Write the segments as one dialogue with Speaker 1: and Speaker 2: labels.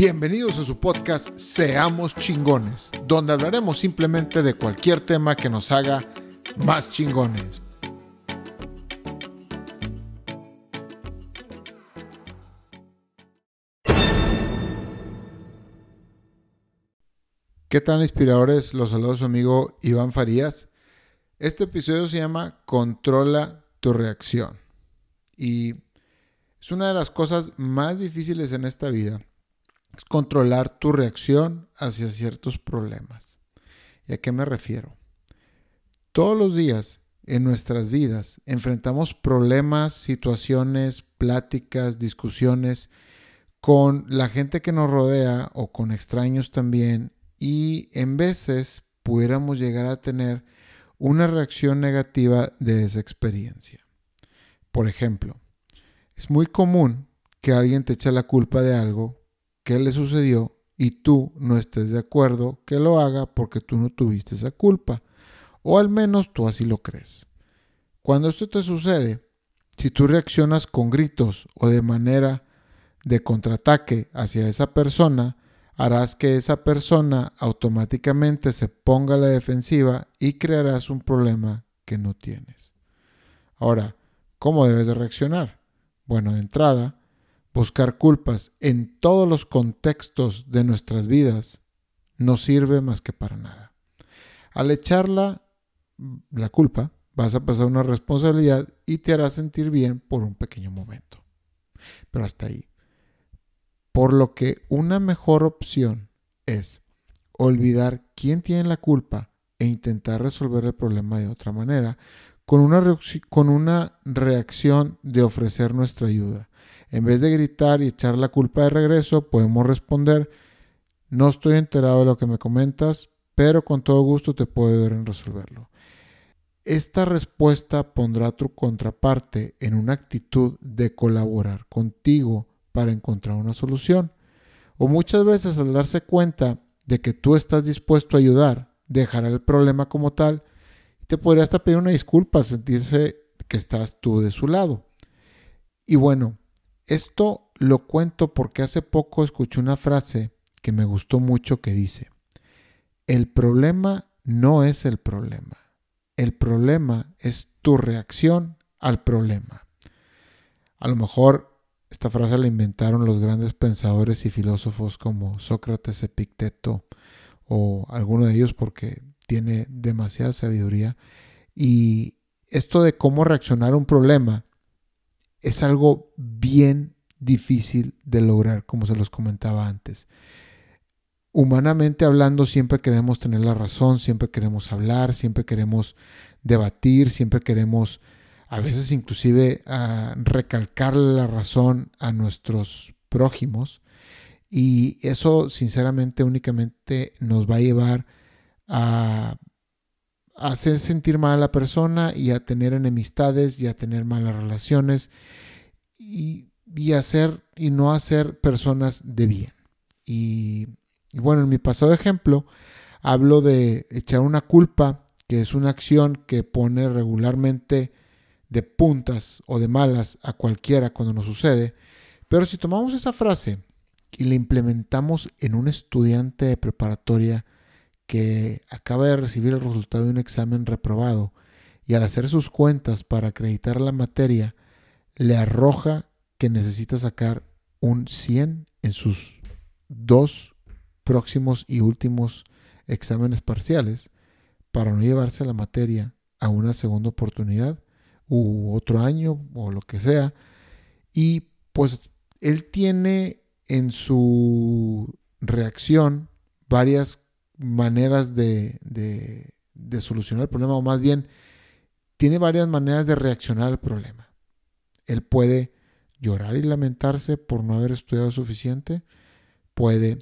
Speaker 1: Bienvenidos a su podcast Seamos chingones, donde hablaremos simplemente de cualquier tema que nos haga más chingones. ¿Qué tal inspiradores? Los saludos su amigo Iván Farías. Este episodio se llama Controla tu reacción. Y es una de las cosas más difíciles en esta vida, controlar tu reacción hacia ciertos problemas. ¿Y a qué me refiero? Todos los días en nuestras vidas enfrentamos problemas, situaciones, pláticas, discusiones con la gente que nos rodea o con extraños también y en veces pudiéramos llegar a tener una reacción negativa de esa experiencia. Por ejemplo, es muy común que alguien te eche la culpa de algo que le sucedió y tú no estés de acuerdo que lo haga porque tú no tuviste esa culpa. O al menos tú así lo crees. Cuando esto te sucede, si tú reaccionas con gritos o de manera de contraataque hacia esa persona, harás que esa persona automáticamente se ponga a la defensiva y crearás un problema que no tienes. Ahora, ¿cómo debes de reaccionar? Bueno, de entrada, buscar culpas en todos los contextos de nuestras vidas no sirve más que para nada. Al echarla la culpa, vas a pasar una responsabilidad y te hará sentir bien por un pequeño momento. Pero hasta ahí. Por lo que una mejor opción es olvidar quién tiene la culpa e intentar resolver el problema de otra manera, con una, con una reacción de ofrecer nuestra ayuda. En vez de gritar y echar la culpa de regreso, podemos responder, no estoy enterado de lo que me comentas, pero con todo gusto te puedo ayudar en resolverlo. Esta respuesta pondrá a tu contraparte en una actitud de colaborar contigo para encontrar una solución. O muchas veces al darse cuenta de que tú estás dispuesto a ayudar, dejará el problema como tal y te podría hasta pedir una disculpa, sentirse que estás tú de su lado. Y bueno, esto lo cuento porque hace poco escuché una frase que me gustó mucho que dice, el problema no es el problema, el problema es tu reacción al problema. A lo mejor esta frase la inventaron los grandes pensadores y filósofos como Sócrates, Epicteto o alguno de ellos porque tiene demasiada sabiduría. Y esto de cómo reaccionar a un problema es algo bien difícil de lograr, como se los comentaba antes. Humanamente hablando, siempre queremos tener la razón, siempre queremos hablar, siempre queremos debatir, siempre queremos a veces inclusive a recalcar la razón a nuestros prójimos y eso sinceramente únicamente nos va a llevar a, hacer sentir mal a la persona y a tener enemistades y a tener malas relaciones y, y hacer y no hacer personas de bien. Y, y bueno, en mi pasado ejemplo hablo de echar una culpa, que es una acción que pone regularmente de puntas o de malas a cualquiera cuando nos sucede, pero si tomamos esa frase y la implementamos en un estudiante de preparatoria que acaba de recibir el resultado de un examen reprobado y al hacer sus cuentas para acreditar la materia, le arroja que necesita sacar un 100 en sus dos próximos y últimos exámenes parciales para no llevarse la materia a una segunda oportunidad, u otro año o lo que sea. Y pues él tiene en su reacción varias maneras de, de, solucionar el problema, o más bien, tiene varias maneras de reaccionar al problema. Él puede llorar y lamentarse por no haber estudiado suficiente, puede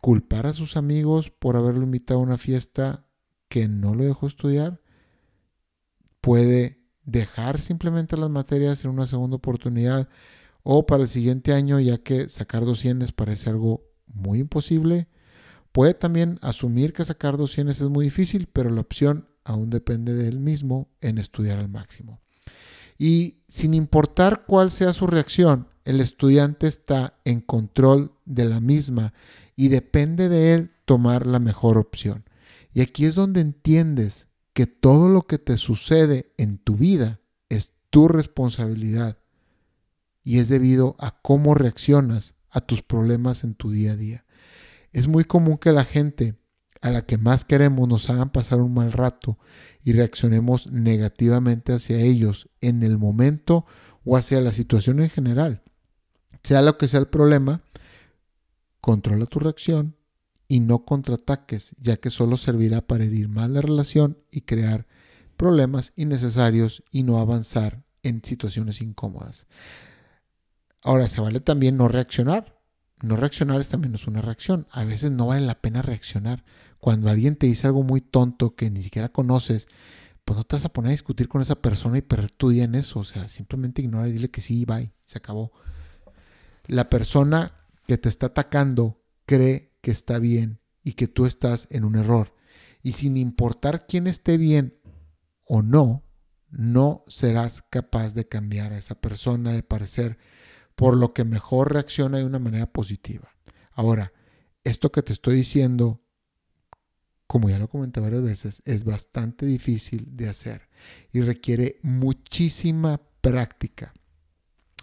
Speaker 1: culpar a sus amigos por haberlo invitado a una fiesta que no lo dejó estudiar, puede dejar simplemente las materias en una segunda oportunidad o para el siguiente año, ya que sacar 200 parece algo muy imposible. Puede también asumir que sacar 200 es muy difícil, pero la opción aún depende de él mismo en estudiar al máximo. Y sin importar cuál sea su reacción, el estudiante está en control de la misma y depende de él tomar la mejor opción. Y aquí es donde entiendes que todo lo que te sucede en tu vida es tu responsabilidad y es debido a cómo reaccionas a tus problemas en tu día a día. Es muy común que la gente a la que más queremos nos hagan pasar un mal rato y reaccionemos negativamente hacia ellos en el momento o hacia la situación en general. Sea lo que sea el problema, controla tu reacción y no contraataques, ya que solo servirá para herir más la relación y crear problemas innecesarios y no avanzar en situaciones incómodas. Ahora, se vale también no reaccionar. No reaccionar es también una reacción. A veces no vale la pena reaccionar. Cuando alguien te dice algo muy tonto que ni siquiera conoces, pues no te vas a poner a discutir con esa persona y perder tu día en eso. O sea, simplemente ignora y dile que sí, bye, se acabó. La persona que te está atacando cree que está bien y que tú estás en un error. Y sin importar quién esté bien o no, no serás capaz de cambiar a esa persona de parecer, por lo que mejor reacciona de una manera positiva. Ahora, esto que te estoy diciendo, como ya lo comenté varias veces, es bastante difícil de hacer y requiere muchísima práctica.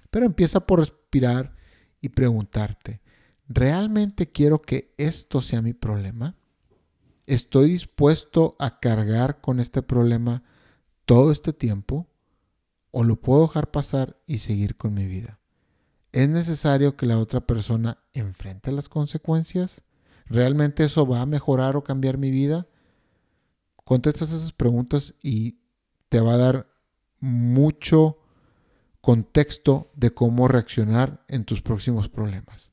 Speaker 1: Pero empieza por respirar y preguntarte, ¿realmente quiero que esto sea mi problema? ¿Estoy dispuesto a cargar con este problema todo este tiempo? ¿O lo puedo dejar pasar y seguir con mi vida? ¿Es necesario que la otra persona enfrente las consecuencias? ¿Realmente eso va a mejorar o cambiar mi vida? Contestas esas preguntas y te va a dar mucho contexto de cómo reaccionar en tus próximos problemas.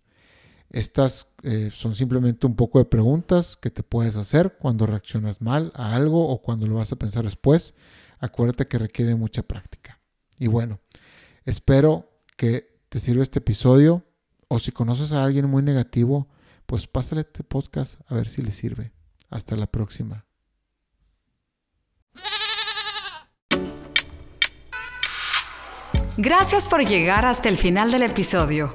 Speaker 1: Estas eh, son simplemente un poco de preguntas que te puedes hacer cuando reaccionas mal a algo o cuando lo vas a pensar después. Acuérdate que requiere mucha práctica. Y bueno, espero que te sirva este episodio o si conoces a alguien muy negativo, pues pásale este podcast a ver si le sirve. Hasta la próxima.
Speaker 2: Gracias por llegar hasta el final del episodio.